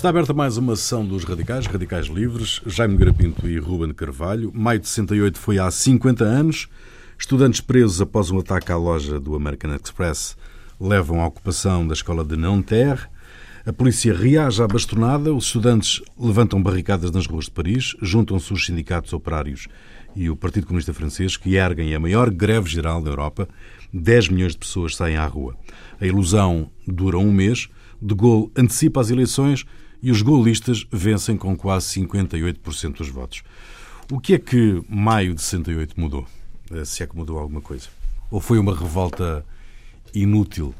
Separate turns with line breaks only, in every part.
Está aberta mais uma sessão dos Radicais, Radicais Livres, Jaime Grapinto e Ruben Carvalho. Maio de 68 foi há 50 anos. Estudantes presos após um ataque à loja do American Express levam à ocupação da escola de Nanterre. A polícia reage à bastonada, os estudantes levantam barricadas nas ruas de Paris, juntam-se os sindicatos operários e o Partido Comunista Francês, que erguem a maior greve geral da Europa. 10 milhões de pessoas saem à rua. A ilusão dura um mês. De Gaulle antecipa as eleições e os gaullistas vencem com quase 58% dos votos. O que é que maio de 68 mudou? Eh, se é que mudou alguma coisa? Ou foi uma revolta inútil?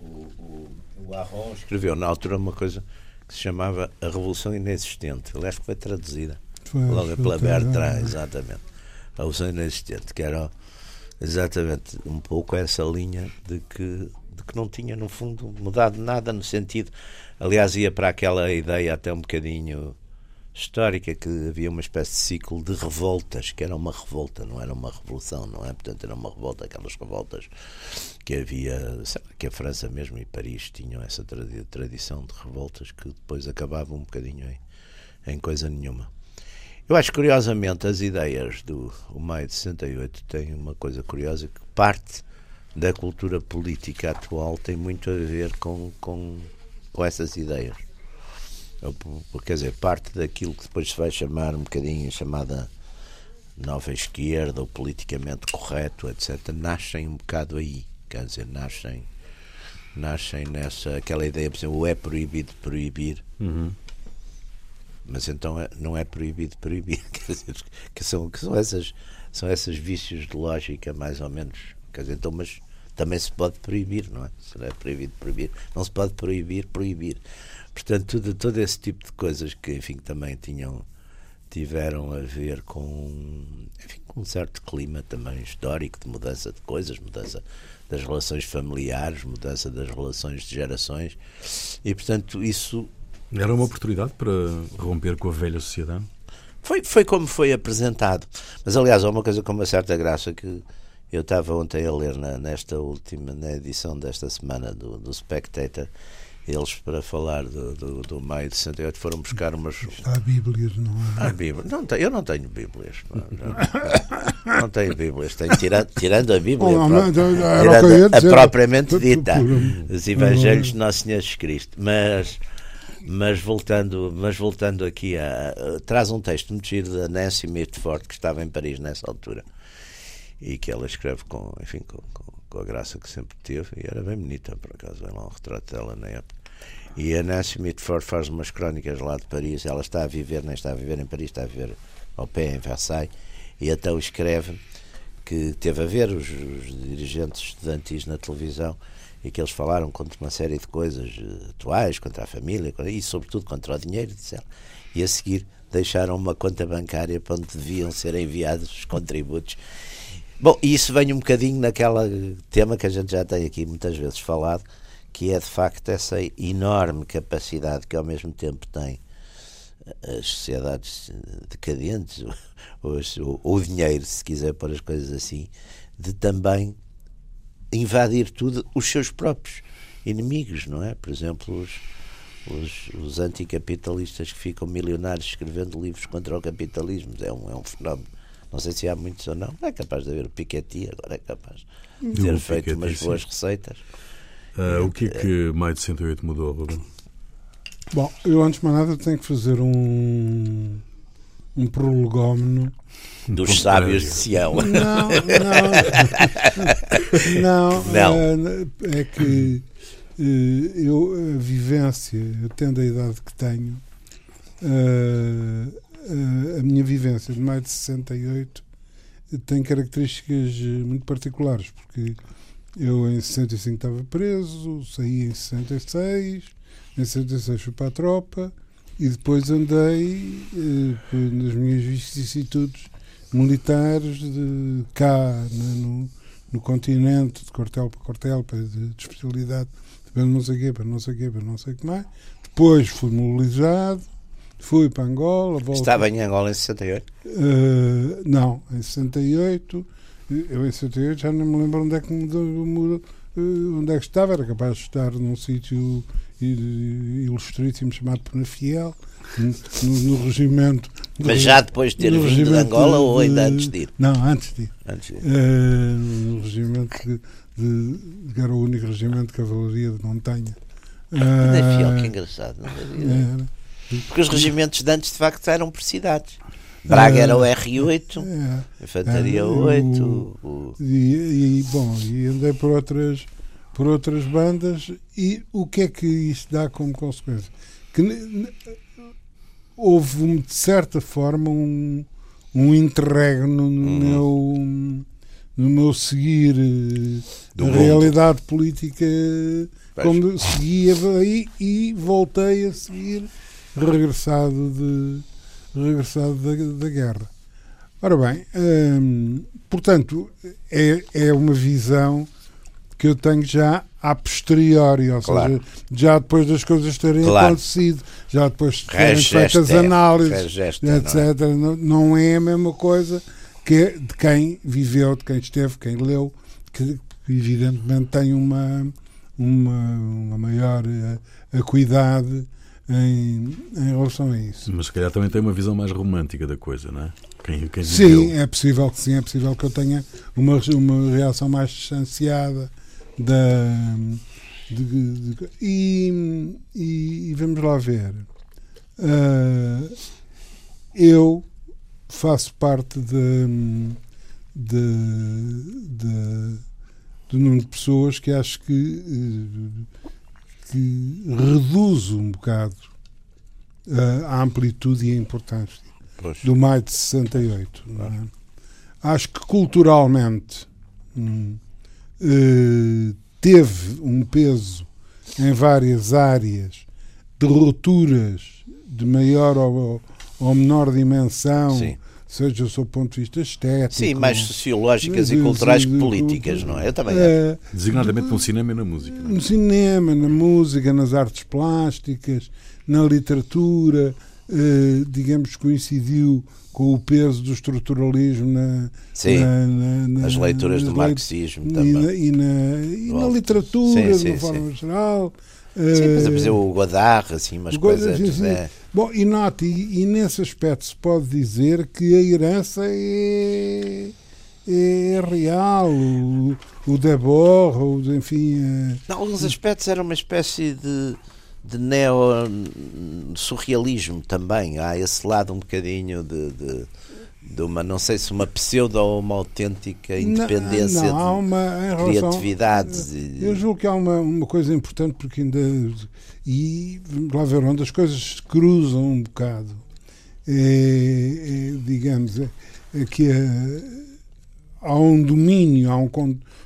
O, o, o Arron escreveu na altura uma coisa que se chamava A Revolução Inexistente. Aliás, que foi traduzida foi, logo pela Bertrand, exatamente. A Revolução Inexistente, que era exatamente um pouco essa linha de que de que não tinha, no fundo, mudado nada no sentido. Aliás, ia para aquela ideia até um bocadinho histórica que havia uma espécie de ciclo de revoltas, que era uma revolta, não era uma revolução, não é? Portanto, era uma revolta, aquelas revoltas que havia, que a França mesmo e Paris tinham essa tradição de revoltas que depois acabavam um bocadinho em, em coisa nenhuma. Eu acho curiosamente as ideias do o Maio de 68 têm uma coisa curiosa que parte da cultura política atual tem muito a ver com, com, com essas ideias. Quer dizer, parte daquilo que depois se vai chamar um bocadinho chamada nova esquerda ou politicamente correto, etc., nascem um bocado aí. Quer dizer, nascem, nascem nessa aquela ideia, por exemplo, o é proibido proibir. Uhum. Mas então é, não é proibido proibir, quer dizer, que são, que são, essas, são esses vícios de lógica mais ou menos Quer dizer, então, mas também se pode proibir, não é? Se não é proibido proibir, não se pode proibir proibir. Portanto, tudo, todo esse tipo de coisas que, enfim, também tinham tiveram a ver com, enfim, com um certo clima também histórico de mudança de coisas, mudança das relações familiares, mudança das relações de gerações e, portanto, isso
era uma oportunidade para romper com a velha sociedade.
Foi, foi como foi apresentado. Mas, aliás, há uma coisa com uma certa graça que eu estava ontem a ler na, nesta última na edição desta semana do, do Spectator, eles para falar do, do, do maio de 68 foram buscar umas.
Há Bíblias, não
há? Há Bíblias. Não, eu não tenho Bíblias. Não, não, não tenho Bíblias. Tenho, tirando, tirando a Bíblia oh, não, tirando a, a propriamente dita, os Evangelhos de Nosso Senhor Jesus Cristo. Mas mas voltando, mas voltando aqui a, a, traz um texto muito giro da Nancy Mitford que estava em Paris nessa altura e que ela escreve com, enfim, com, com, com, a graça que sempre teve, e era bem bonita, por acaso, vem um retrato dela na época. E a Nancy Mitford faz umas crónicas lá de Paris, ela está a viver, nem está a viver em Paris, está a viver ao pé em Versailles, e então escreve que teve a ver os, os dirigentes estudantis na televisão e que eles falaram contra uma série de coisas eh, atuais, contra a família e sobretudo contra o dinheiro, disse ela. E a seguir deixaram uma conta bancária para onde deviam ser enviados os contributos Bom, e isso vem um bocadinho naquela tema que a gente já tem aqui muitas vezes falado, que é de facto essa enorme capacidade que ao mesmo tempo tem as sociedades decadentes, ou, o dinheiro, se quiser pôr as coisas assim, de também invadir tudo os seus próprios inimigos, não é? Por exemplo, os, os, os anticapitalistas que ficam milionários escrevendo livros contra o capitalismo. É um, é um fenómeno não sei se há muitos ou não. É capaz de haver o Piketty, agora é capaz de ter feito Piketty, umas boas sim. receitas.
Uh, o que é que maio de 108 mudou, Ruben?
Bom, eu antes de mais nada tenho que fazer um, um prolegómeno
dos sábios de Sião.
Não, não. não, não. É, é que eh, eu, a vivência, eu tendo a idade que tenho, uh, a minha vivência de maio de 68 tem características eh, muito particulares, porque eu em 65 estava preso, saí em 66, em 66 fui para a tropa e depois andei uh, nas minhas vicissitudes militares de cá né, no, no continente, de quartel para quartel, para, de, de especialidade, de não sei o quê, para não sei o quê, para não sei o que mais. Depois fui mobilizado, Fui para Angola.
Voltei. Estava em Angola em 68? Uh,
eh, não, em 68. Eu em 68 já não me lembro onde é que, mudou, uh, onde é que estava. Era capaz de estar num sítio ilustríssimo chamado Penafiel, no, no regimento.
Mas já depois de ter vindo de Angola de, ou ainda antes de ir?
Não, antes de ir. Antes de ir. Uh, no regimento de, de, que era o único regimento de cavalaria de montanha.
Penafiel, uh, que engraçado, não sabia. Porque os regimentos de antes de facto eram por cidades. Braga era o R8, é, Infantaria 8. O, o...
E, e, bom, e andei por outras, por outras bandas e o que é que isto dá como consequência? Que houve de certa forma um, um interregno no uhum. meu no meu seguir eh, Do a mundo. realidade política Pois. como seguia aí e voltei a seguir regressado de regressado da, da guerra. Ora bem, hum, portanto, é, é uma visão que eu tenho já a posteriori, ou claro. seja, já depois das coisas terem claro. acontecido, já depois de terem feito as análises, etc. Não é? não é a mesma coisa que de quem viveu, de quem esteve, quem leu, que evidentemente tem uma, uma, uma maior eh, acuidade em, em relação a isso.
Mas se calhar também tem uma visão mais romântica da coisa, não é?
Quem, quem sim, é possível que sim, é possível que eu tenha uma, uma reação mais distanciada da. De, de, e, e, e, vamos lá ver. Uh, eu faço parte de, de, de, de número de pessoas que acho que uh, que reduz um bocado uh, a amplitude e a importância pois. do maio de 68. Claro. É? Acho que culturalmente hum, uh, teve um peso em várias áreas de rupturas de maior ou, ou menor dimensão. Sim seja do seu ponto de vista estético.
Sim, mais sociológicas e culturais que políticas, não é? Eu também é,
Designadamente no cinema e na música.
No cinema, na música, nas artes plásticas, na literatura, eh, digamos, coincidiu com o peso do estruturalismo na,
sim, na, na, na as leituras do marxismo
e
também.
Na, e na, e na literatura, sim, sim, de uma forma geral.
Sim, por exemplo, o Godard, assim, umas coisas. Sim, sim. É...
Bom, e note, e, e, nesse aspecto se pode dizer que a herança é, é real, o, o Debord, enfim. É...
Em alguns aspectos era uma espécie de, de neo-surrealismo também. Há esse lado um bocadinho de, de de uma, não sei se uma pseudo ou uma autêntica independência não, não, há uma, de criatividade.
eu julgo que há uma, uma coisa importante porque ainda e lá ver onde as coisas cruzam um bocado. É, é, digamos, é, é que é, há um domínio, há um,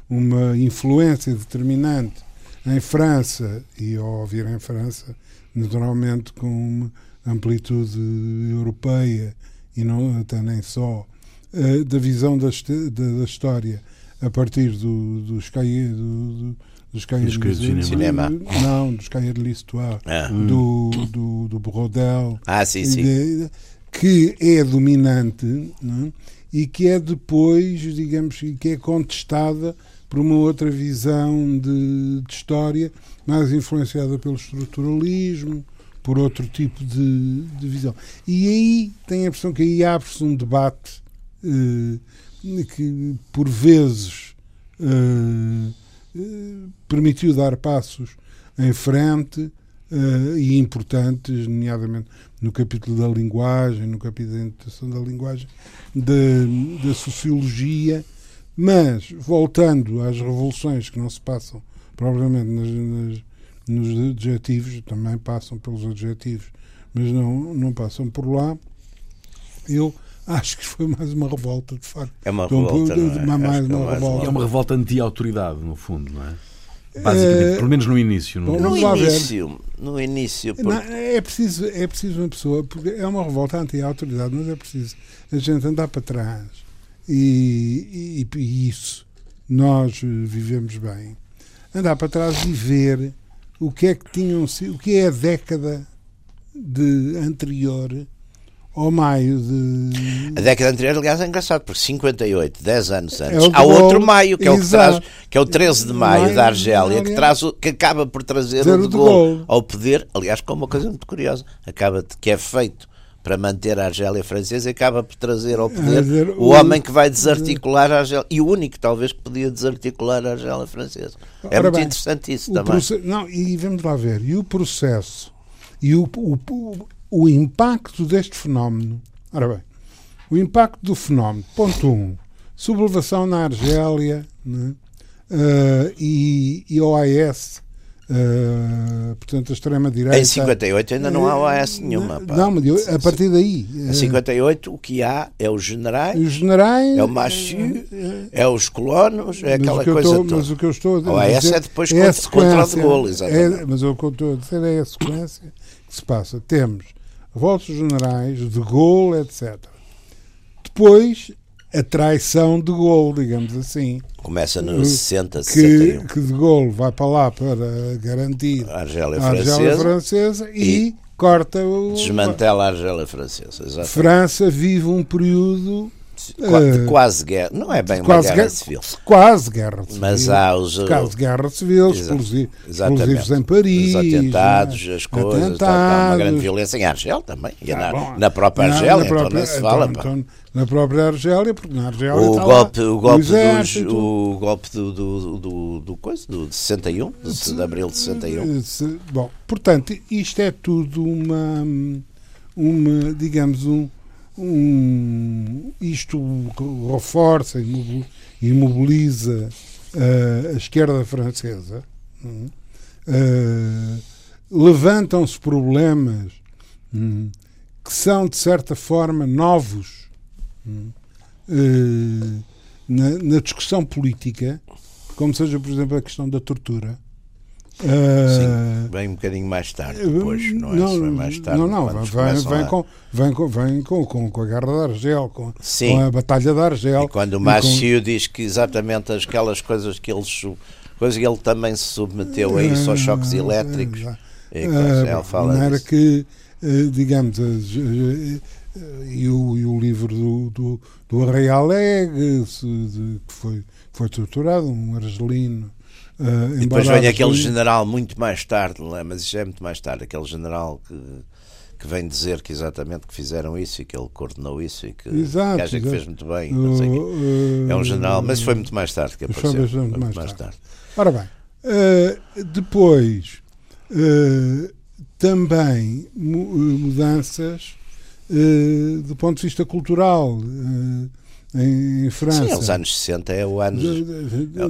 uma influência determinante em França, e ao ouvir em França, naturalmente com uma amplitude europeia e não até nem só, uh, da visão da, da, da, história a partir do, dos cahiers do, do, dos cahiers
de cinema.
Não, dos cahiers de l'histoire, ah. do, do, do Brodel.
Ah, sim, sim. De,
que é dominante é? e que é depois, digamos, que é contestada por uma outra visão de, de história mais influenciada pelo estruturalismo, por outro tipo de, de visão. E aí tem a impressão que aí abre-se um debate eh, que, por vezes, eh, eh, permitiu dar passos em frente eh, e importantes, nomeadamente no capítulo da linguagem, no capítulo da interpretação da linguagem, da, da sociologia, mas voltando às revoluções que não se passam provavelmente nas, nas nos adjetivos, também passam pelos adjetivos, mas não, não passam por lá. Eu acho que foi mais uma revolta, de facto.
É uma revolta.
é? mais uma
é revolta. É uma revolta anti-autoridade, no fundo, não é? Basicamente, é... pelo menos no início.
No, no início, no início
porque... não, é, preciso, é preciso uma pessoa, porque é uma revolta anti-autoridade, mas é preciso a gente andar para trás e, e, e isso nós vivemos bem. Andar para trás e ver o que é que tinham sido, o que é a década de anterior ao maio de.
A década anterior, aliás, é engraçado, porque 58, 10 anos antes, é há outro maio, que é, o que, traz, que é o 13 de maio, maio da Argélia, que, traz, que acaba por trazer o de, de gol ao poder, aliás, com uma coisa muito curiosa, acaba de, que é feito para manter a Argélia francesa acaba por trazer ao poder o, homem que vai desarticular a Argélia e o único talvez que podia desarticular a Argélia francesa. É muito bem, interessante isso também.
não, e vamos lá ver, e o processo e o, o, o impacto deste fenómeno. Ora bem, o impacto do fenómeno, ponto 1, um, sublevação na Argélia né, uh, e, e OAS, uh, eh, portanto, a extrema-direita.
Em 58 ainda não há OAS nenhuma.
Pá. Não, mas a partir daí.
Em 58 o que há é os generais,
os generais
é o Machu, é os colonos, é aquela coisa
estou,
toda.
Mas o que eu estou a
dizer. OAS é depois é contra, contra o de exatamente.
É, mas o que eu estou a dizer é a sequência que se passa. Temos revoltos generais, de Gaulle, etc. Depois, a traição de Gaulle, digamos assim.
Começa nos 60, 61.
Que, que de Gaulle vai para lá para garantir
a Argélia, a Argélia
francesa, francesa e, e, corta o...
Desmantela a Argélia francesa, exatamente.
França vive um período
de eh, quase guerra, não é bem uma guerra, guerra, civil.
Quase guerra civil.
Mas há os.
Quase guerra civil, explosivos, explosivos em Paris.
Os atentados, as coisas, atentados, tá, tá, uma grande violência em Argel também. Ah, na, bom, na, própria Argélia, na, própria, então não se fala. Então, então,
na própria Argélia, porque na Argélia.
O golpe, o golpe, dos, o golpe do, do, do, do, coisa, do de 61, de, de abril de 61.
Bom, portanto, isto é tudo uma. uma digamos, um um, isto reforça e mobiliza uh, a esquerda francesa. Uh, Levantam-se problemas um, que são, de certa forma, novos uh, na, na discussão política, como seja, por exemplo, a questão da tortura
Sim, vem um bocadinho mais tarde, depois, não é? Não, mais tarde,
não, não vem, vem, a... com, vem, com, vem com, com, com a Guerra da Argel, com, com a Batalha da Argel.
E quando o Macio diz que exatamente aquelas coisas que ele, coisas que ele também se submeteu a isso, aos choques ah, elétricos, uh, ele fala
era que, uh, digamos, e o, e o livro do, do, do Arraial Alegre, que foi, foi torturado, um argelino
Uh, e depois vem aquele general muito mais tarde, é? mas isso é muito mais tarde, aquele general que, que vem dizer que exatamente que fizeram isso e que ele coordenou isso e que, exato, que acha que fez muito bem. Uh, é um general, mas foi muito mais tarde que apareceu. Foi muito mais, mais tarde. tarde.
Ora bem, uh, depois também mudanças do ponto de vista cultural em, França.
Sim, é os anos 60 é o ano.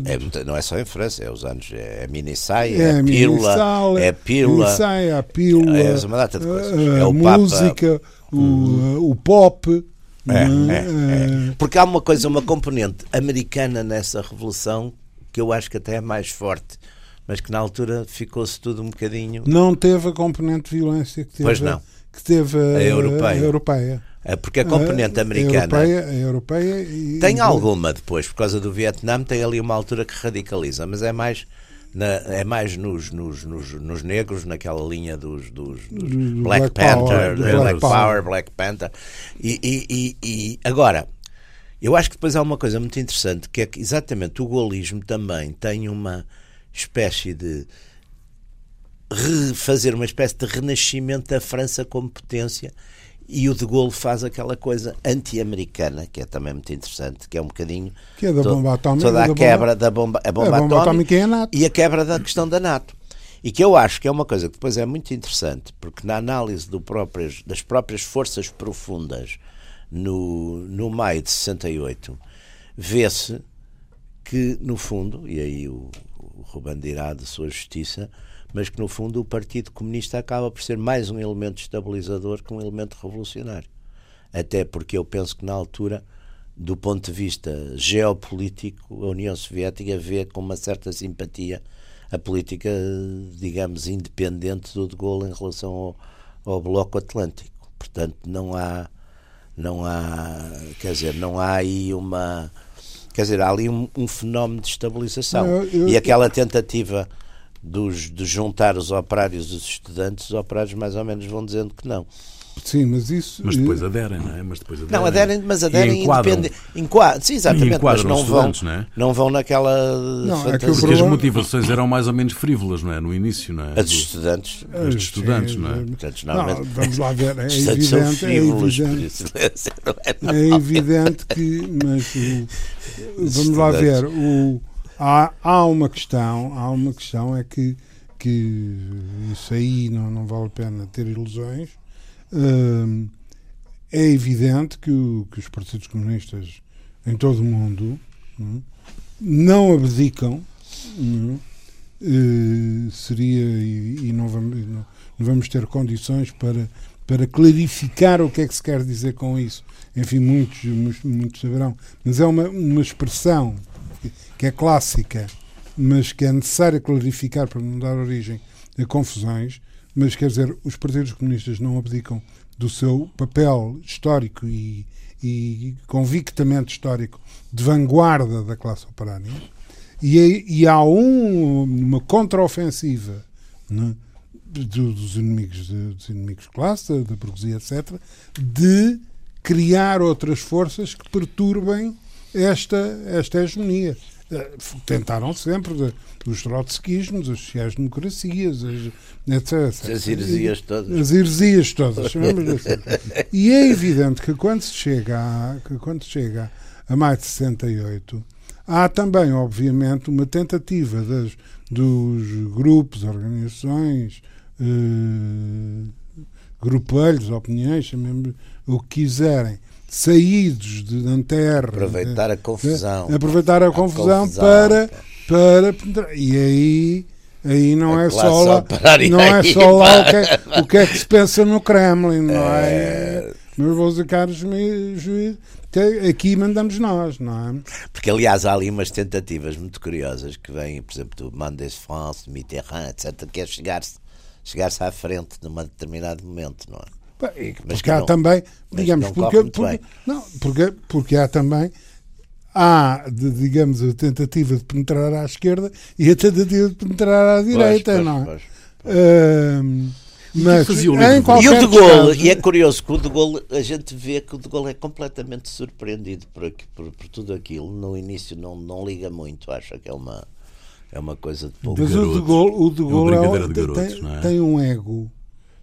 É, não é só em França, é os anos. É a mini-saia, é, a pílula. É a pílula.
É a pílula.
É uma data de coisas.
É o música, o, uhum. o pop.
É, é, é, Porque há uma coisa, uma componente americana nessa revolução que eu acho que até é mais forte, mas que na altura ficou-se tudo um bocadinho.
Não teve a componente de violência que teve,
pois não.
Que teve a,
a europeia.
A europeia.
É, porque a componente americana.
A europeia, europeia e,
tem alguma depois, por causa do Vietnã, tem ali uma altura que radicaliza, mas é mais. Na, é mais nos, nos, nos, nos, negros, naquela linha dos, dos, dos do Black, Black, Panther, Power, Black, Power, Power, Black Panther. E, e, e, e, agora, eu acho que depois há uma coisa muito interessante, que é que exatamente o golismo também tem uma espécie de fazer uma espécie de renascimento da França como potência e o de Gaulle faz aquela coisa anti-americana, que é também muito interessante, que é um bocadinho
que é da bomba atómica,
toda a quebra da bomba, a bomba, a bomba atómica,
atómica é a
e a quebra da questão da NATO. E que eu acho que é uma coisa que depois é muito interessante, porque na análise das próprias forças profundas no, no maio de 68, vê-se que, no fundo, e aí o, o Ruben dirá de sua justiça, mas que no fundo o Partido Comunista acaba por ser mais um elemento estabilizador que um elemento revolucionário. Até porque eu penso que na altura, do ponto de vista geopolítico, a União Soviética vê com uma certa simpatia a política, digamos, independente do de Gaulle em relação ao, ao Bloco Atlântico. Portanto, não há, não há, quer dizer, não há aí uma, quer dizer, há ali um, um fenómeno de estabilização eu, eu, e aquela tentativa dos, de juntar os operários e os estudantes, os operários mais ou menos vão dizendo que não.
Sim, mas isso.
Mas depois aderem, não é? Mas depois aderem.
Não, aderem, mas aderem independente. Enquadram. Sim, exatamente, mas não vão, não, é? não vão naquela.
Não, é que Porque as motivações eram mais ou menos frívolas, não é? No início, não é?
As dos estudantes.
As dos estudantes, sim, não é?
Portanto, não, vamos lá ver. É evidente, é evidente, é evidente que. Mas o, vamos lá ver. O, há, há uma questão, há uma questão é que, que isso aí não, não vale a pena ter ilusões. É evidente que, o, que, os partidos comunistas em todo o mundo não, não abdicam, não, uh, seria, e, e não, vamos, não, vamos, ter condições para, para clarificar o que é que se quer dizer com isso. Enfim, muitos, muitos saberão, mas é uma, uma expressão que é clássica, mas que é necessária clarificar para não dar origem a confusões. Mas quer dizer, os partidos comunistas não abdicam do seu papel histórico e, e convictamente histórico de vanguarda da classe operária. E, e há um, uma contraofensiva né, dos inimigos de, dos inimigos de classe, da burguesia, etc., de criar outras forças que perturbem esta, esta hegemonia. Eh, tentaram sempre os trotskismos, as sociais-democracias,
etc, etc. As heresias todas.
As heresias todas, assim. E é evidente que quando se chega a, que quando se chega a mais de 68, há também, obviamente, uma tentativa das, dos grupos, organizações, eh, grupelhos, opiniões, chamemos o que quiserem, saídos de Nanterre.
Aproveitar a confusão.
aproveitar a, a confusão, confusão, para, para. E aí. Aí não a é só lá, não é só lá o que, é, o que é que se pensa no Kremlin, não é? é... Meus bons e caros juízes, aqui mandamos nós, não é?
Porque, aliás, há ali umas tentativas muito curiosas que vêm, por exemplo, do Mendes France, Mitterrand, etc., que é chegar-se chegar à frente num determinado momento, não é?
Porque há não, também, digamos, porque, porque, não, porque, porque há também há, de, digamos, a tentativa de penetrar à esquerda e a tentativa de penetrar à direita, pois, não é? Pois, pois. Uh,
mas, e, e o de Gaulle, e é curioso que o de Gaulle, a gente vê que o de Gaulle é completamente surpreendido por, aqui, por, por, tudo aquilo. No início não, não liga muito, acha que é uma, é uma coisa de pouco.
Mas o de Gaulle, o de Gaulle é, é, de garotos, tem, é? tem um ego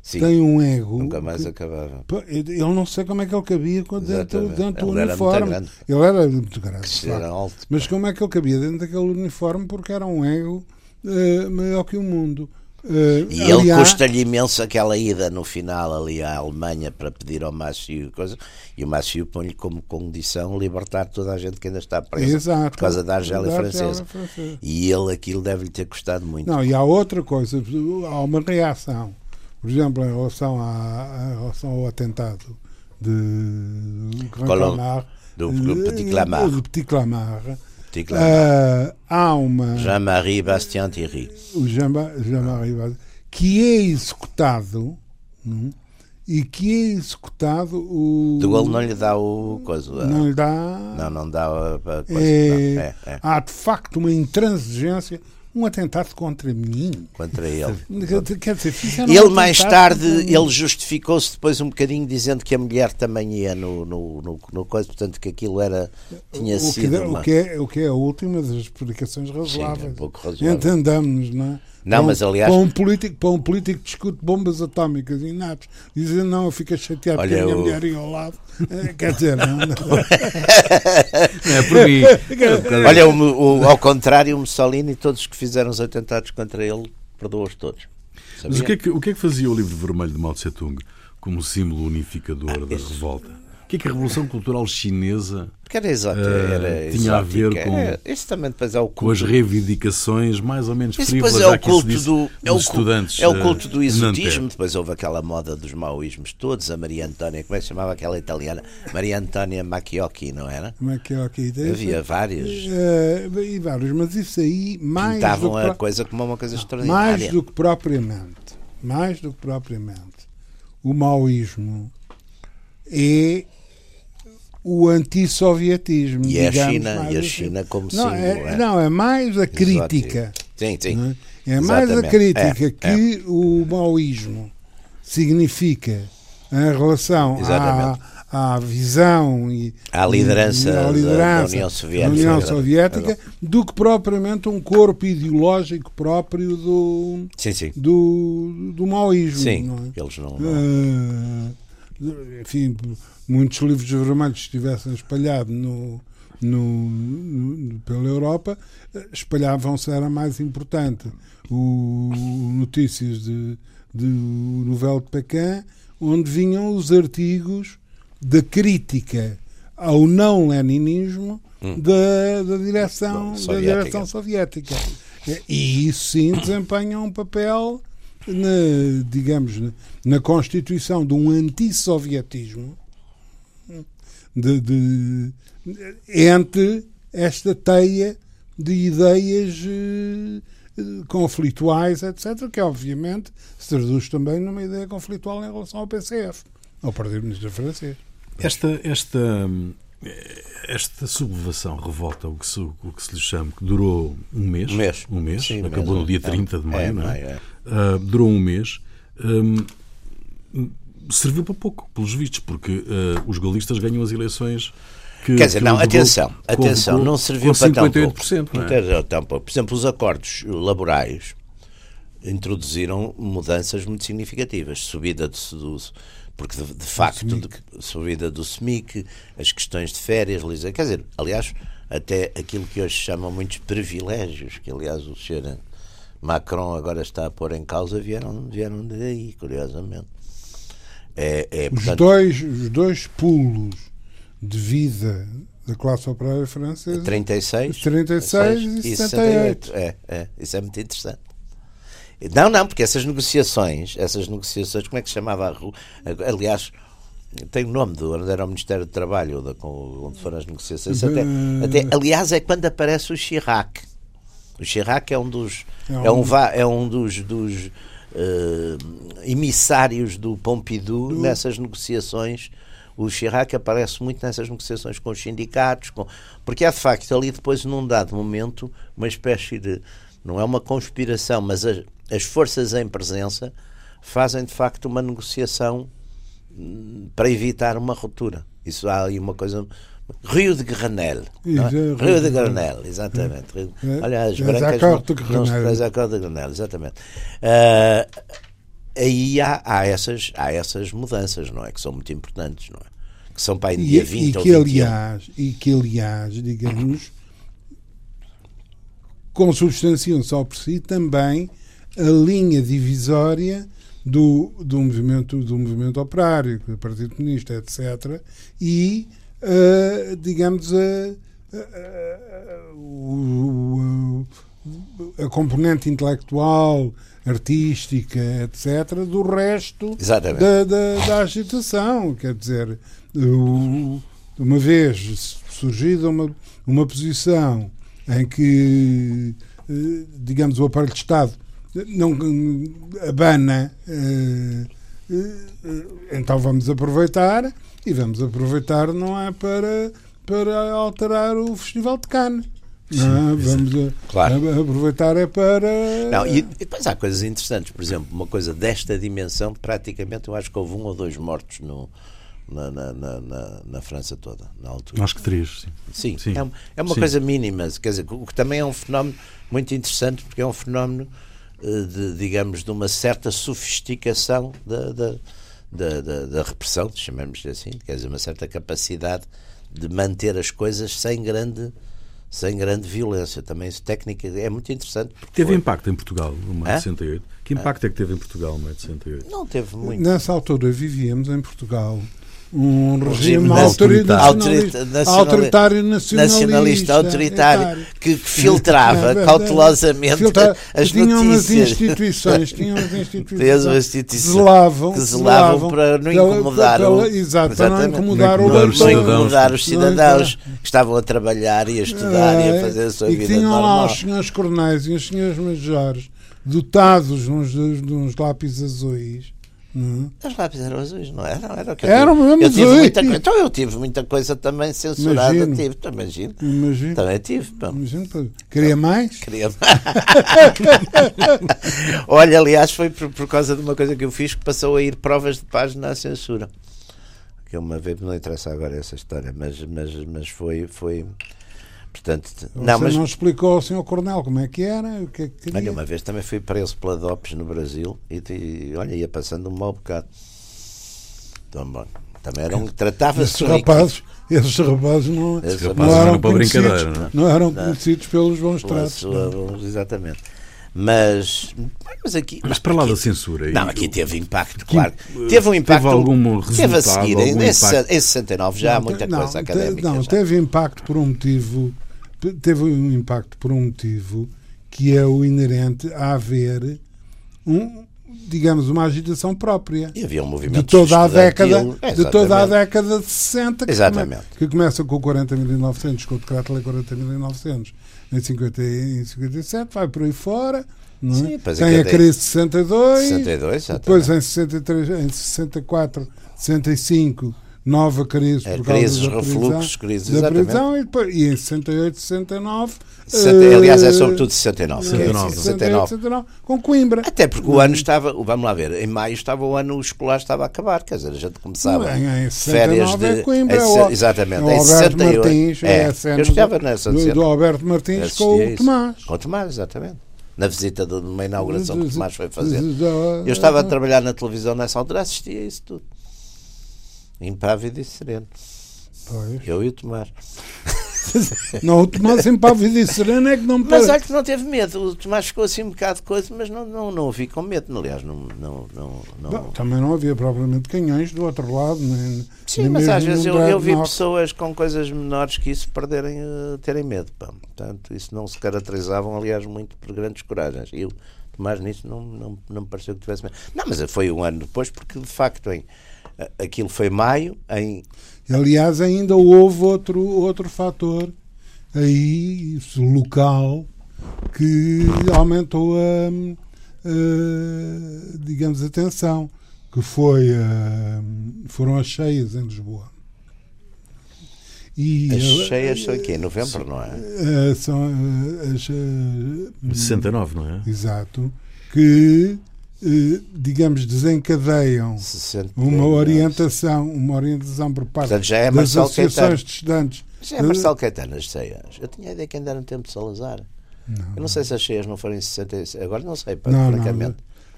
Sim, tem um ego.
Nunca mais que, acabava.
Ele não sei como é que ele cabia dentro, dentro do uniforme. Ele era muito grande.
Era alto,
mas como é que ele cabia dentro daquele uniforme? Porque era um ego uh, maior que o mundo.
Uh, e ele custa-lhe imenso aquela ida no final ali à Alemanha para pedir ao Maciu coisa, e o Maciu põe-lhe como condição libertar toda a gente que ainda está presa
exato,
por causa da Argélia francesa. francesa. E ele aquilo deve-lhe ter custado muito.
Não, e há outra coisa, há uma reação por exemplo, em relação, à, em relação ao atentado de Clamart,
do, do Petit Clamart,
do Petit Clamart uh, há uma.
Jean-Marie Bastien Thierry.
O Jean-Marie Jean Bastien, que é executado. Não? e que é executado o.
De Gaulle não lhe dá o coisa.
Não lhe dá.
Não, não dá a coisa.
É, é, é. Há de facto uma intransigência um atentado contra mim.
Contra ele.
Quer dizer,
ele um mais tarde ele justificou-se depois um bocadinho dizendo que a mulher também ia no, no, no, no coisa, portanto que aquilo era tinha
o
sido
que,
uma...
o que é o que é a última das explicações razoáveis. Sim, é um
pouco razoável.
Entendamos, não é?
Não, para, mas aliás.
Para um, político, para um político que discute bombas atómicas e natos, dizendo não, eu fico chateado Olha, porque a minha o... mulher ia ao lado. Eh, quer dizer, não. não.
é por mim.
Olha, o, o, ao contrário, o Mussolini, todos que fizeram os atentados contra ele, perdoou-os todos.
Sabia? Mas o que, é que, o que é que fazia o livro vermelho de Mao Tse-tung como símbolo unificador ah, da revolta? Que é que a Revolução Cultural Chinesa
que era exato, era
tinha a ver com,
é, isso também depois é o
com as reivindicações mais ou menos
frívolas
é o
culto
do,
é o,
estudantes.
É o culto do exotismo, depois houve aquela moda dos maoísmos todos, a Maria Antônia, como é que se chamava aquela italiana? Maria Antônia Macchiocchi, não era?
Macchiocchi.
Havia vários.
Uh, e vários, mas isso aí mais
Pintavam
a
pro... coisa como uma coisa extraordinária.
Mais do que propriamente, mais do que propriamente, o maoísmo é o antissovietismo.
E a China, e a assim. China como
não,
símbolo.
É, é, não, é mais a crítica.
Sim, sim.
É? é mais a crítica é, que é. o maoísmo significa em relação à, à visão e
à liderança, e, à liderança da, União Soviética, da União
Soviética do que propriamente um corpo ideológico próprio do,
sim, sim.
do, do maoísmo.
Sim,
não
é? eles não. não...
Uh, enfim, muitos livros vermelhos estivessem espalhados no, no, no, pela Europa, espalhavam-se, era mais importante. O, Notícias de, de Novel de Pequim, onde vinham os artigos da crítica ao não leninismo hum. da, da, direção, da direção soviética. E isso sim desempenha um papel na, digamos, na, na constituição de um antissovietismo de, de, entre esta teia de ideias eh, conflituais, etc., que obviamente se traduz também numa ideia conflitual em relação ao PCF, ao Partido Ministro Francês.
Esta, esta, esta sublevação, revolta, o que, se, o que se lhe chama, que durou um mês,
um mês,
um mês
Sim,
acabou no dia 30 de maio,
é,
não
é? é.
Uh, durou um mês. Um, serviu para pouco, pelos vistos, porque uh, os gaulistas ganham as eleições. Que,
Quer dizer, não, atenção, atenção, não serviu para tão pouco.
Não é?
tão pouco. Por exemplo, os acordos laborais introduziram mudanças muito significativas. Subida do, do porque de, de facto, de, subida do SMIC, as questões de férias, quer dizer, aliás, até aquilo que hoje chamam muitos privilégios, que aliás o senhor Macron agora está a pôr em causa, vieram, vieram daí, curiosamente.
É, é, portanto... os, dois, os dois pulos de vida da classe operária francesa
36,
36 e 68. 68.
É, é, isso é muito interessante. Não, não, porque essas negociações, essas negociações, como é que se chamava a rua? Aliás, tem o nome do onde era o Ministério do Trabalho, onde foram as negociações. Até, até, aliás, é quando aparece o Chirac. O Chirac é um dos é um, é um, é um dos, dos uh, emissários do Pompidou do... nessas negociações. O Chirac aparece muito nessas negociações com os sindicatos, com... porque há de facto ali depois, num dado momento, uma espécie de. Não é uma conspiração, mas as, as forças em presença fazem de facto uma negociação hum, para evitar uma ruptura. Isso há aí uma coisa Rio de Granel. É? Rio de Granel, exatamente. É. Olha, as brancas não, não de Granel, exatamente. Uh, aí há, há, essas, há essas mudanças, não é? Que são muito importantes, não é? Que são para aí dia e, 20 e
que, aliás, E que, aliás, digamos, consubstanciam só por si também a linha divisória do, do, movimento, do movimento operário, do Partido Comunista, etc. E uh, digamos, a, a, a, componente intelectual, artística, etc., do resto da, da, da, agitação. Quer dizer, o, uma vez surgida uma, uma posição em que, eh, digamos, o aparelho de Estado não abana, eh, então vamos aproveitar e vamos aproveitar, não é para, para alterar o Festival de Cannes. Não, é? vamos a, claro. a, aproveitar é para.
Não, e, e, depois há coisas interessantes, por exemplo, uma coisa desta dimensão, praticamente eu acho que houve um ou dois mortos no, na, na, na, na França toda, na altura.
Acho que três,
sim. Sim, sim. é, é uma sim. coisa mínima, quer dizer, o que também é um fenómeno muito interessante, porque é um fenómeno, eh, de, digamos, de uma certa sofisticação da, da da, da, da repressão, chamamos assim, quer dizer, uma certa capacidade de manter as coisas sem grande sem grande violência. Também isso técnica é muito interessante.
Teve foi... impacto em Portugal no maio de 68? Que impacto é que teve em Portugal no maio de 68?
Não teve muito.
Nessa altura vivíamos em Portugal um regime, autoritário, nacionalista, autoritário nacionalista,
nacionalista autoritário, que filtrava é, cautelosamente filtra, as
tinham
notícias.
instituições, tinham as instituições, as instituições zelavam,
que zelavam, para não incomodar, pela,
pela, exato, para não incomodar, não
não incomodar os cidadãos. Que estavam a trabalhar e a estudar é, e a fazer a sua
e
vida
tinham
normal.
lá os senhores coronéis e os senhores majores dotados de uns, de uns lápis azuis
Uhum. As lápis eram azuis, não eram? Era o que
eu eram
tive.
mesmo
eu tive muita Então eu tive muita coisa também censurada. Imagino. Tive, imagino.
imagino.
Também tive. Imagino.
Queria mais?
Queria mais. Olha, aliás, foi por, por causa de uma coisa que eu fiz que passou a ir provas de página à censura. Que uma vez, não interessa agora essa história, mas, mas, mas foi. foi Portanto,
Você não, mas, não explicou ao Sr. Coronel como é que era, o que é que queria.
Olha, uma vez também fui preso pela DOPS no Brasil e, e olha, ia passando um mau bocado. Então, bom, também eram, tratava-se
esses rapazes, esses rapazes não, esses não, rapazes eram, não, brincadeira, não, é? não eram conhecidos pelos bons tratos. Sua,
exatamente. Mas, mas aqui.
Mas para lá da censura.
Não, aqui teve impacto, claro. Teve um impacto.
Teve algum resultado?
Teve a seguir. Em, em 69 já há muita coisa académica.
Não,
já.
teve impacto por um motivo teve um impacto por um motivo que é o inerente a haver um, digamos, uma agitação própria.
E havia um movimento
de toda a década, de toda a década de 60, que,
Exatamente.
Come, que começa com o 40.900, com o decreto-lei 40.900 em, 50, em 57, vai por aí fora. Não é? Sim, Tem a crise de 62,
62
depois em, 63, em 64, 65 nova crise
é, por causa crises, da refluxos, crises,
da prisão e, depois, e em 68, 69
60, aliás, é sobretudo 69. 69.
69. 69. Com Coimbra.
Até porque o ano estava, vamos lá ver, em maio estava o ano escolar estava a acabar, quer dizer, a gente começava
em, em
férias de.
É Coimbra,
em, exatamente,
em 68. Martins,
é, é eu estava nessa
do, do Alberto Martins com o Tomás.
Com o Tomás, exatamente na visita de uma inauguração que o Tomás foi fazer. Eu estava a trabalhar na televisão nessa altura, assistia a isso tudo impávido e sereno.
Pois.
Eu e o Tomás.
não, o Tomás impávido e sereno é que não me
Mas olha que não teve medo. O Tomás ficou assim um bocado de coisa, mas não, não, não ouvi com medo. Aliás, não. não, não, não... Bom,
também não havia propriamente canhões do outro lado. Nem,
Sim,
nem
mas às vezes eu, eu vi pessoas com coisas menores que isso perderem, uh, terem medo. Pá. Portanto, isso não se caracterizavam, aliás, muito por grandes coragens. Eu, Tomás, nisso não, não, não me pareceu que tivesse medo. Não, mas foi um ano depois, porque de facto, em aquilo foi maio. Em...
Aliás, ainda houve outro, outro fator aí, local, que aumentou a, a digamos, a tensão, que foi a, foram as cheias em Lisboa.
E as cheias são aqui em novembro, não
é? São as.
69, não é?
Exato. Que eh, digamos, desencadeiam uma orientação, uma orientação por parte
Portanto, já é
das associações Caetano. de estudantes.
Já é Marcelo Caetano as cheias. Eu tinha a ideia que ainda era no tempo de Salazar. Não, eu não sei se as cheias não foram em 66. Agora não sei, não, francamente.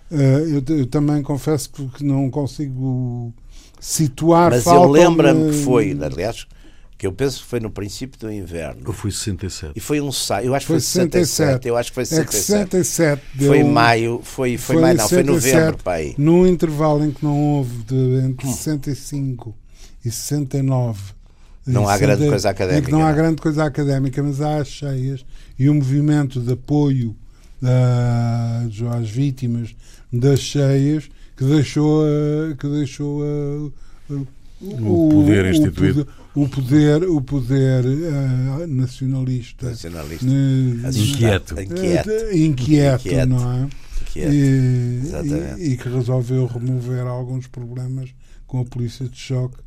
Não, eu, eu, também confesso que não consigo situar.
Mas eu lembro-me que foi, aliás, que eu penso que foi no princípio do inverno.
Eu fui 67.
E foi um saio, eu acho que foi, 67. Eu acho que foi 67. É que
67
deu, foi maio, foi, foi, foi maio, não, foi novembro, pai.
Num intervalo em que não houve de, entre hum. 65 e 69.
Não há grande coisa académica.
não há grande coisa académica, mas há as cheias e um movimento de apoio uh, às vítimas das cheias que deixou, uh, que deixou uh,
o, o, poder instituído.
O poder, o poder, uh, nacionalista,
nacionalista. Uh, inquieto.
Inquieto. inquieto, inquieto, não é? Inquieto. E, e, e, que resolveu remover alguns problemas com a polícia de choque.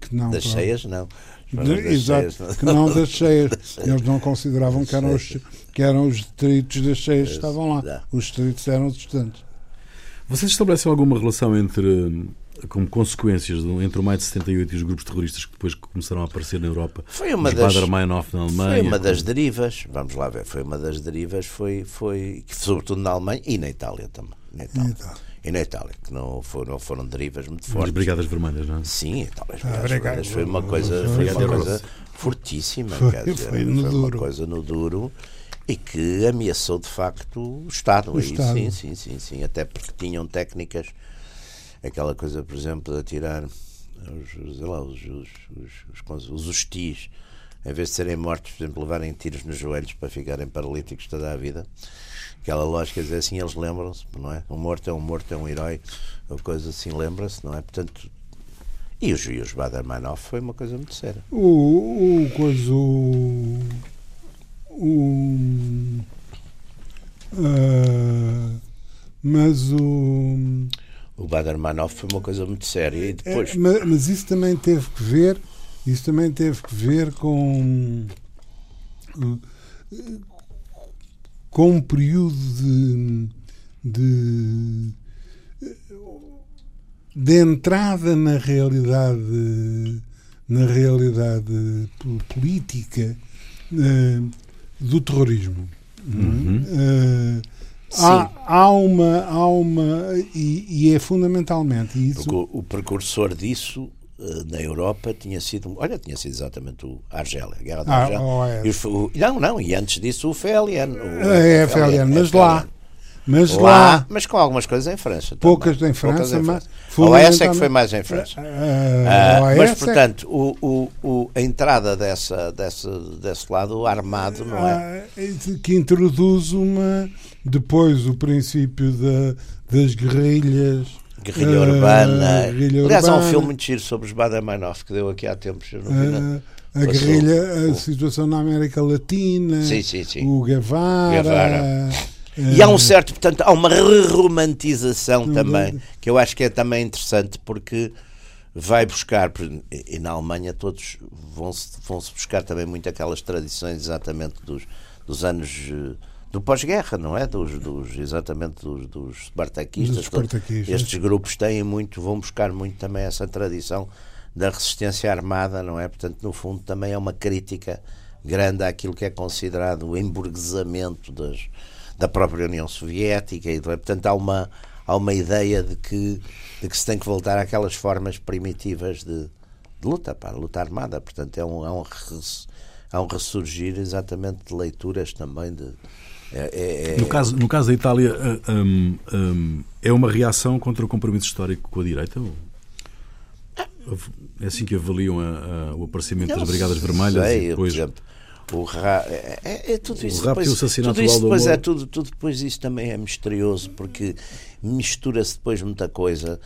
Que não,
das cheias, não.
Das Exato, cheias, não. que não das cheias. Eles não consideravam que eram, os, que eram os distritos das cheias que estavam lá. Os distritos eram distantes.
Vocês estabelecem alguma relação entre como consequências entre o maio de 78 e os grupos terroristas que depois começaram a aparecer na Europa.
Foi uma das na Alemanha. Foi uma das derivas, vamos lá ver, foi uma das derivas, foi, foi sobretudo na Alemanha e na Itália também. Na Itália. E na Itália, que não foram, foram derivas muito fortes.
As Brigadas Vermelhas, não é?
Sim, as Brigadas Vermelhas foi uma coisa, foi uma coisa fortíssima, foi, quer dizer, foi, foi uma coisa no duro e que ameaçou de facto o Estado. O aí, Estado. Sim, sim, sim, sim, até porque tinham técnicas aquela coisa, por exemplo, de atirar os, lá, os, os, os, os hostis, em vez de serem mortos, por exemplo, levarem tiros nos joelhos para ficarem paralíticos toda a vida. Aquela lógica dizer assim, eles lembram-se, não é? Um morto é um morto, é um herói, ou coisa assim, lembra-se, não é? Portanto, e os, e os Bader-Meinhof foi uma coisa muito séria.
O, o coisa. O, o, uh, mas o
O Bader-Meinhof foi uma coisa muito séria e depois...
É, mas, mas, isso também teve que ver, isso também teve que ver com com um período de, de, de entrada na realidade na realidade política uh, do terrorismo. Uhum. Uh, há, há, uma, há uma e, e é fundamentalmente isso.
O, o, precursor disso uh, na Europa tinha sido, olha, tinha sido exatamente o Argélia, a guerra da ah, Argélia. Oh, é. o, não, não, e antes disso o Felian.
é, é Felian, mas lá
mas lá, lá, mas com algumas coisas em França.
Poucas também. em França, poucas mas.
A OAS é que foi mais em França. Uh, uh, mas, portanto, o, o, o, a entrada dessa, dessa, desse lado armado, não é?
Uh, que introduz uma. Depois o princípio da, das guerrilhas.
Guerrilha urbana. Guerrilha Aliás, urbana. há um filme muito giro sobre os Bader-Meinhof que deu aqui há tempos. Eu não vi nada.
A guerrilha, a situação na América Latina,
sim, sim, sim.
o Guevara, Guevara.
E há um certo, portanto, há uma romantização também, que eu acho que é também interessante, porque vai buscar, e na Alemanha todos vão-se vão -se buscar também muito aquelas tradições exatamente dos, dos anos eh, do pós-guerra, não é? Dos, dos, exatamente dos, dos Spartakistas. Dos Spartakistas. Estes grupos têm muito, vão buscar muito também essa tradição da resistência armada, não é? Portanto, no fundo, também é uma crítica grande àquilo que é considerado o emburguesamento das, da própria União Soviética e portanto há uma há uma ideia de que de que se tem que voltar àquelas formas primitivas de, de luta, para luta armada, portanto é um, é um há um ressurgir exatamente de leituras também de é,
é, é... No, caso, no caso da Itália, um, um, é uma reação contra o compromisso histórico com a direita? É assim que avaliam a, a, o aparecimento das Brigadas Vermelhas?
Sei, e depois... exemplo, o ra... é, é, é, tudo isso.
O rapto
depois,
e o assassinato
tudo isso
depois
é tudo, tudo depois isso também é misterioso porque mistura-se depois muita coisa.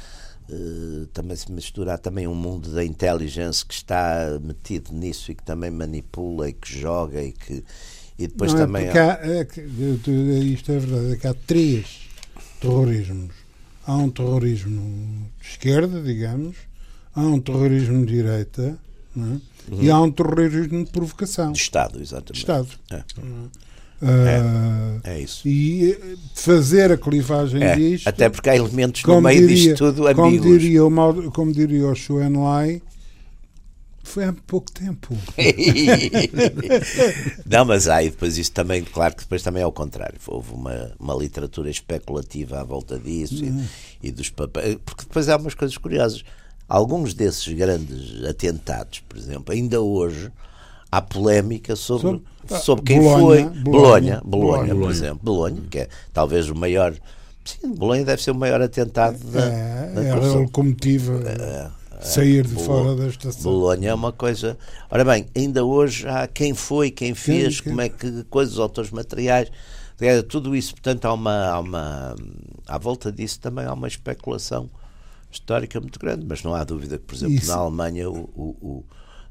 Uh, também se mistura também um mundo da inteligência que está metido nisso e que também manipula e que joga e que e depois
Não,
também
é há, é, isto é verdade é que há três terrorismos há um terrorismo de esquerda digamos há um terrorismo de direita é? Uhum. E há um terrorismo de provocação.
De Estado, exatamente.
De Estado.
É.
Uhum.
Uh, é, é, isso.
E eh, fazer a clivagem é, disto.
Até porque há elementos no meio diria, disto tudo ambíguos.
Como diria o, como diria o Xuen Lai, foi há pouco tempo.
não, mas aí depois isso também, claro que depois também é o contrário. Houve uma, uma literatura especulativa à volta disso uhum. e, e dos papéis. Porque depois há umas coisas curiosas alguns desses grandes atentados, por exemplo, ainda hoje há polémica sobre, sobre, ah, sobre quem Bolonha, foi Bolonha, Bolonha, por exemplo, Bolonha, que é talvez o maior sim, Bolonha deve ser o maior atentado da,
é, da é a locomotiva é, é, sair de Bolonha, fora da estação.
Bolonha é uma coisa. Ora bem, ainda hoje há quem foi, quem fez, quem, como é que coisas, os autores materiais, é, tudo isso, portanto, há uma, há uma à volta disso também há uma especulação histórica muito grande, mas não há dúvida que, por exemplo, Isso. na Alemanha o, o, o,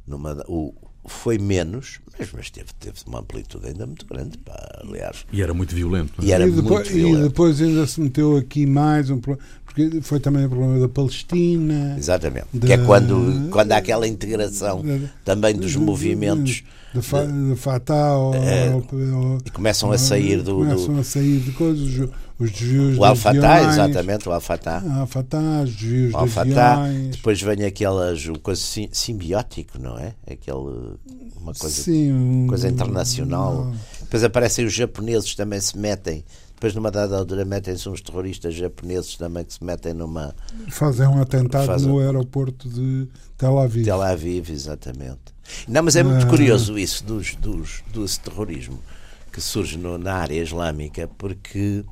numa, o, foi menos, mas, mas teve, teve uma amplitude ainda muito grande, pá, aliás.
E era muito violento.
É? E, era
e, depois,
muito violento.
e depois ainda se meteu aqui mais um porque foi também o problema da Palestina.
Exatamente. Que é quando, quando há aquela integração também dos movimentos.
De, fa, de Fatah ou, é,
ou, e começam a sair do.
Começam
do,
a sair de coisas os desvios
o Al-Fatah, exatamente, o Al-Fatah.
Al-Fatah, os desvios
o Al-Fatah, depois vem aquelas, o coisa simbiótico, não é? Aquele, uma coisa, Sim, coisa internacional. Não. Depois aparecem os japoneses, também se metem. Depois, numa dada altura, metem-se uns terroristas japoneses também que se metem numa.
Fazem um atentado fazem... no aeroporto de Tel Aviv.
Tel Aviv, exatamente. Não, mas é muito ah. curioso isso dos, dos, desse terrorismo que surge no, na área islâmica, porque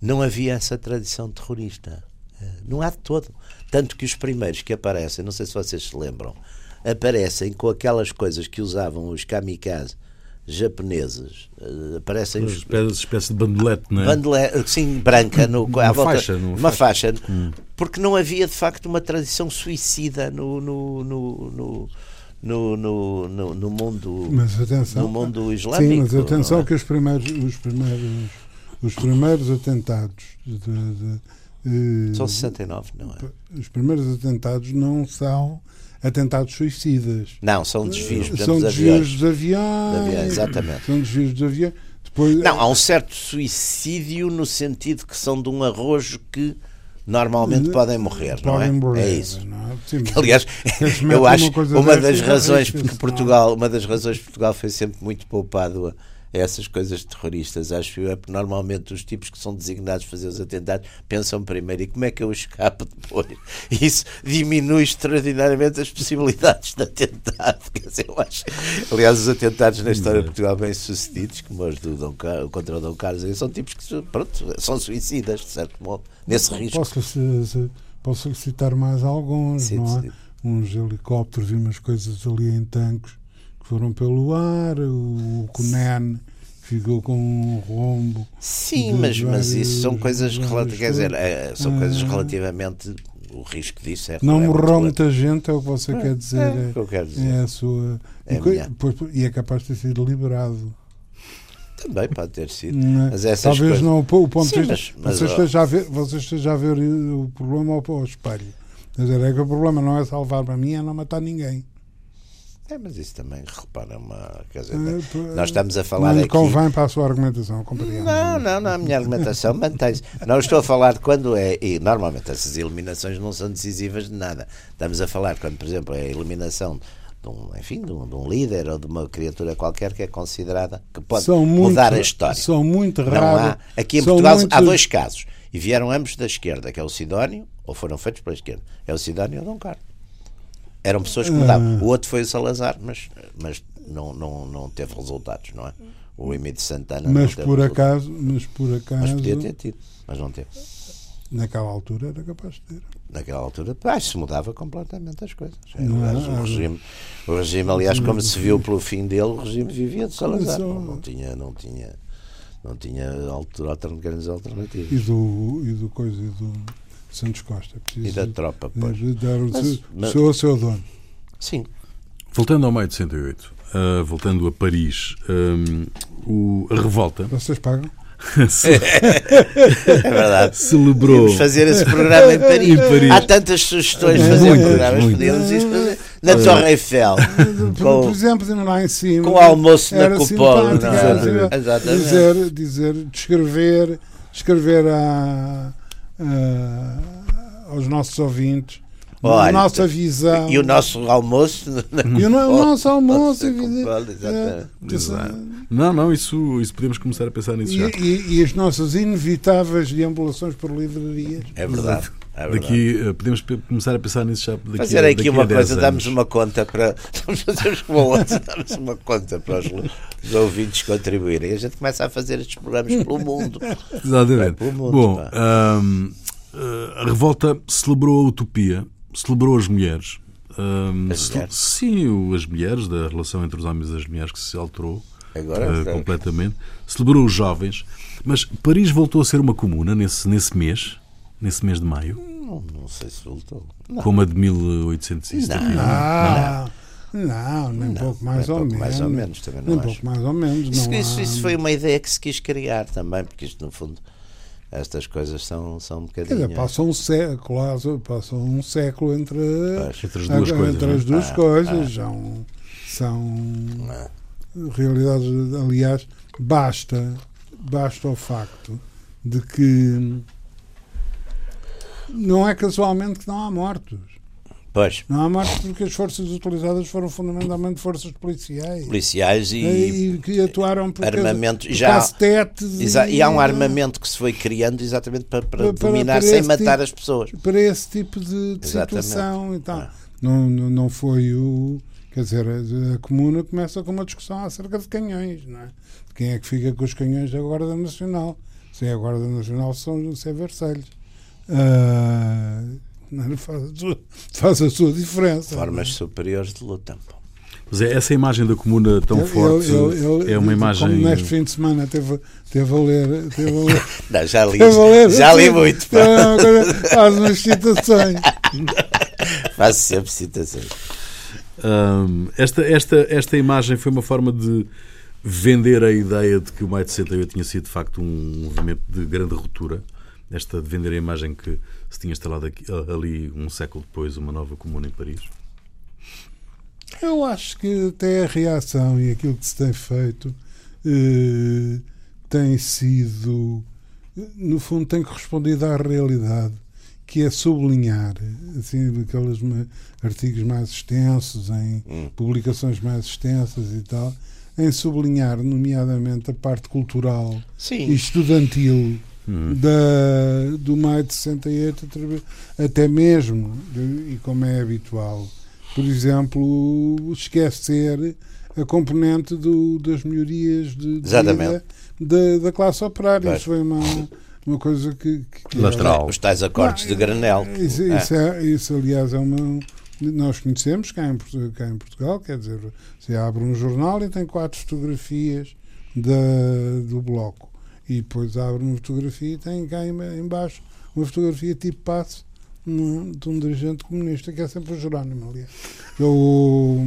não havia essa tradição terrorista. Eh, não há de todo. Tanto que os primeiros que aparecem, não sei se vocês se lembram, aparecem com aquelas coisas que usavam os kamikazes japoneses. Uh, aparecem
os, espécie de bandolete, não é?
Bandolete, sim, branca, no,
uma, volta, faixa,
uma faixa. faixa hum. Porque não havia de facto uma tradição suicida no, no, no, no no, no, no, no mundo
mas atenção,
no mundo islâmico.
Sim, mas atenção é? que os primeiros, os primeiros os primeiros atentados de, de,
Uh, são 69, não é?
Os primeiros atentados não são atentados suicidas.
Não, são desvios,
portanto, são desvios aviões. dos aviões.
De aviões. Exatamente.
São desvios dos aviões. Depois,
não, há um certo suicídio no sentido que são de um arrojo que normalmente podem morrer, podem não é? Morrer, é isso. É? Sim, Aliás, eu acho uma, uma das razões porque Portugal, uma das razões Portugal foi sempre muito poupado a essas coisas terroristas. Acho eu é porque normalmente os tipos que são designados a fazer os atentados pensam primeiro e como é que eu escapo depois? Isso diminui extraordinariamente as possibilidades de atentado. Quer dizer, eu acho. Aliás, os atentados na história de Portugal bem sucedidos, como os do Dom Car... contra o Dom Carlos, são tipos que pronto, são suicidas, de certo modo, nesse risco.
Posso, posso citar mais alguns, sim, não é? Sim. Uns helicópteros e umas coisas ali em tanques foram pelo ar, o Conan ficou com um rombo.
Sim, mas, mas isso são coisas relativas, quer dizer, é, são ah, coisas relativamente o risco disso é
não morreu muita gente é o que você é, quer dizer
é, é, eu quero dizer.
é a sua é e, pois, e é capaz de ter sido liberado.
Também pode ter sido
não, mas essas talvez coisas... não o ponto Sim, de vista mas, mas, você, esteja a ver, você esteja a ver o problema ao, ao espelho. Quer dizer, é que o problema não é salvar para mim é não matar ninguém
é, mas isso também, repara, é uma. Quer dizer, é, nós estamos a falar
não
aqui.
convém para a sua argumentação, compreendo.
Não, não, não, a minha argumentação mantém-se. Não estou a falar de quando é. E normalmente essas eliminações não são decisivas de nada. Estamos a falar quando, por exemplo, é a eliminação de um, enfim, de um, de um, líder ou de uma criatura qualquer que é considerada que pode são mudar
muito,
a história.
São muito raros.
Aqui em Portugal muito... há dois casos. E vieram ambos da esquerda, que é o Sidónio, ou foram feitos pela esquerda. É o Sidónio ou Dom Carlos. Eram pessoas que mudavam. O outro foi o Salazar, mas, mas não, não, não teve resultados, não é? O Emílio Santana
mas por acaso Mas por acaso. Mas
podia ter tido, mas não teve.
Naquela altura era capaz de ter.
Naquela altura, ah, se mudava completamente as coisas. Não, aliás, o, regime, o regime, aliás, como se viu pelo fim dele, o regime vivia de Salazar. Não, não tinha, não tinha, não tinha altura, grandes alternativas.
E do, e do coisa e do Santos Costa.
e da tropa, pois.
Dar o mas, mas, seu, seu dono.
Sim.
Voltando ao maio de 68, uh, ah, voltando a Paris, um, o, a revolta.
Vocês pagam?
é verdade.
Celebrou.
Podíamos fazer esse programa em Paris. em Paris. Há tantas sugestões de fazer programas. Podíamos fazer na uh, Torre Eiffel.
com, por exemplo, lá em cima.
Com o almoço na cupola.
Exatamente. Dizer, dizer, descrever, descrever a uh, aos nossos ouvintes. Olha, a nossa visão.
E o nosso almoço.
E o, o nosso almoço.
É, não, não, isso, isso podemos começar a pensar nisso
e,
já.
E, e, as nossas inevitáveis deambulações por livrarias.
É verdade. É
daqui uh, podemos começar a pensar nisso já daqui
Fazer aqui uma coisa, damos uma conta para damos uma conta para os, os, ouvintes contribuírem. A gente começa a fazer estes programas pelo mundo.
Exatamente. Pelo mundo, Bom, um, a revolta celebrou a utopia, celebrou as mulheres. Um,
as mulheres?
Sim, as mulheres, da relação entre os homens e as mulheres que se alterou
Agora,
uh, completamente. Celebrou os jovens. Mas Paris voltou a ser uma comuna nesse, nesse mês nesse mês de maio?
Não, não sei se voltou.
Como a de 1870? Não,
não. Não, nem não, pouco mais, ou, pouco menos. mais ou menos.
Também
não nem acho. pouco mais ou menos.
Isso,
não
isso,
há...
isso, foi uma ideia que se quis criar também, porque isto, no fundo, estas coisas são, são um bocadinho. Dizer,
passam um século, passam um século entre,
entre as duas coisas.
Entre as é? duas ah, coisas. Ah. São, são ah. realidades. Aliás, basta, basta o facto de que não é casualmente que não há mortos.
Pois.
Não há mortos porque as forças utilizadas foram fundamentalmente forças policiais.
Policiais e,
e que atuaram por
armamento. Já,
e,
e há um armamento que se foi criando exatamente para, para, para dominar para sem matar
tipo,
as pessoas.
Para esse tipo de, de situação e tal. Ah. Não, não, não foi o. Quer dizer, a, a comuna começa com uma discussão acerca de canhões, não é? De quem é que fica com os canhões da Guarda Nacional? Se é a Guarda Nacional, são, se é Versalhes. Uh, faz, a sua, faz a sua diferença.
Formas superiores de luta.
Pois é, essa imagem da comuna tão eu, forte eu, eu, é uma imagem.
Como neste fim de semana teve, teve a ler. Teve a ler
Não, já li, ler, já li muito.
Faz umas citações.
Faço sempre citações.
Um, esta, esta, esta imagem foi uma forma de vender a ideia de que o Maio de 68 tinha sido de facto um movimento de grande ruptura esta de vender a imagem que se tinha instalado aqui, ali um século depois uma nova comuna em Paris?
Eu acho que até a reação e aquilo que se tem feito eh, tem sido, no fundo, tem correspondido à realidade, que é sublinhar assim, aqueles artigos mais extensos, em hum. publicações mais extensas e tal, em sublinhar, nomeadamente, a parte cultural Sim. e estudantil hum. da, do maio de 68, até mesmo, e como é habitual, por exemplo, esquecer a componente do, das melhorias de, de vida da, da classe operária. Isso foi uma, uma coisa que. que
Lateral. Os tais acordes ah, de granel.
Isso, é. Isso, é, isso, aliás, é uma. Nós conhecemos cá em, cá em Portugal, quer dizer, você abre um jornal e tem quatro fotografias da, do bloco. E depois abre uma fotografia e tem cá embaixo uma fotografia tipo passe de um dirigente comunista que é sempre o Jerónimo, aliás. O,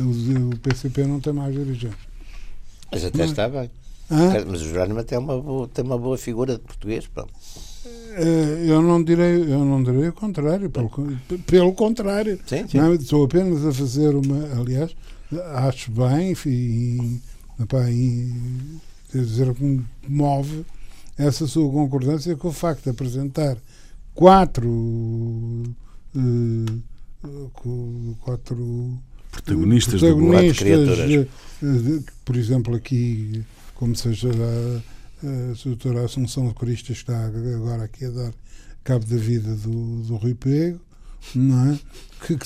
o, o PCP não tem mais dirigentes.
Mas até Mas, está bem. Ah? Mas o Jerónimo tem uma boa, tem uma boa figura de português. Pronto.
Eh, eu não direi, eu não direi o contrário, pelo, pelo contrário. Sim, sim. Não, estou apenas a fazer uma. Aliás, acho bem e, epá, e dizer que me move essa sua concordância com o facto de apresentar quatro uh, quatro
protagonistas,
protagonistas uh, por exemplo aqui como seja a, a doutora Assunção Coristas está agora aqui a dar cabo da vida do, do Rui Pego não é?
que,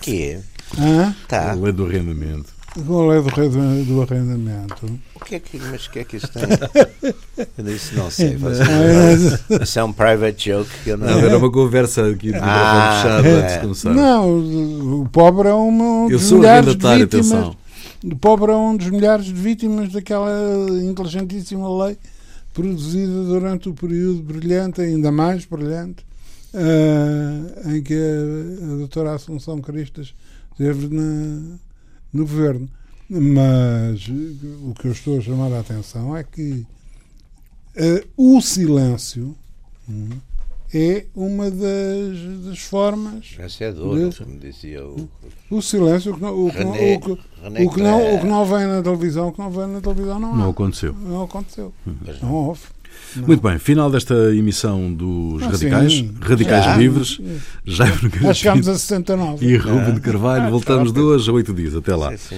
que, é?
Ah? Tá. A lei do arrendamento
qual é do, do arrendamento?
O que é que, mas o que é que isto tem? Eu disse, não sei. Isso é um private joke que eu não.
Não, era uma conversa aqui de ah, fechado é. antes de começar.
Não, o pobre é um dos milhares de vítimas. Atenção. O pobre é um dos milhares de vítimas daquela inteligentíssima lei produzida durante o período brilhante, ainda mais brilhante, uh, em que a, a doutora Assunção Cristas esteve na no governo. Mas o que eu estou a chamar a atenção é que uh, o silêncio hum, é uma das, das formas.
Essa é duro, de, como dizia o.
O silêncio, o que, não, o, que, René, o, que, o, que não, o que não vem na televisão, o que não vem na televisão não,
não aconteceu.
Não aconteceu. Não houve.
Não. Muito bem, final desta emissão dos ah, Radicais, sim. Radicais já, Livres,
já chegamos a 69.
E Ruben de Carvalho, voltamos duas a oito dias. Até lá.
Sim,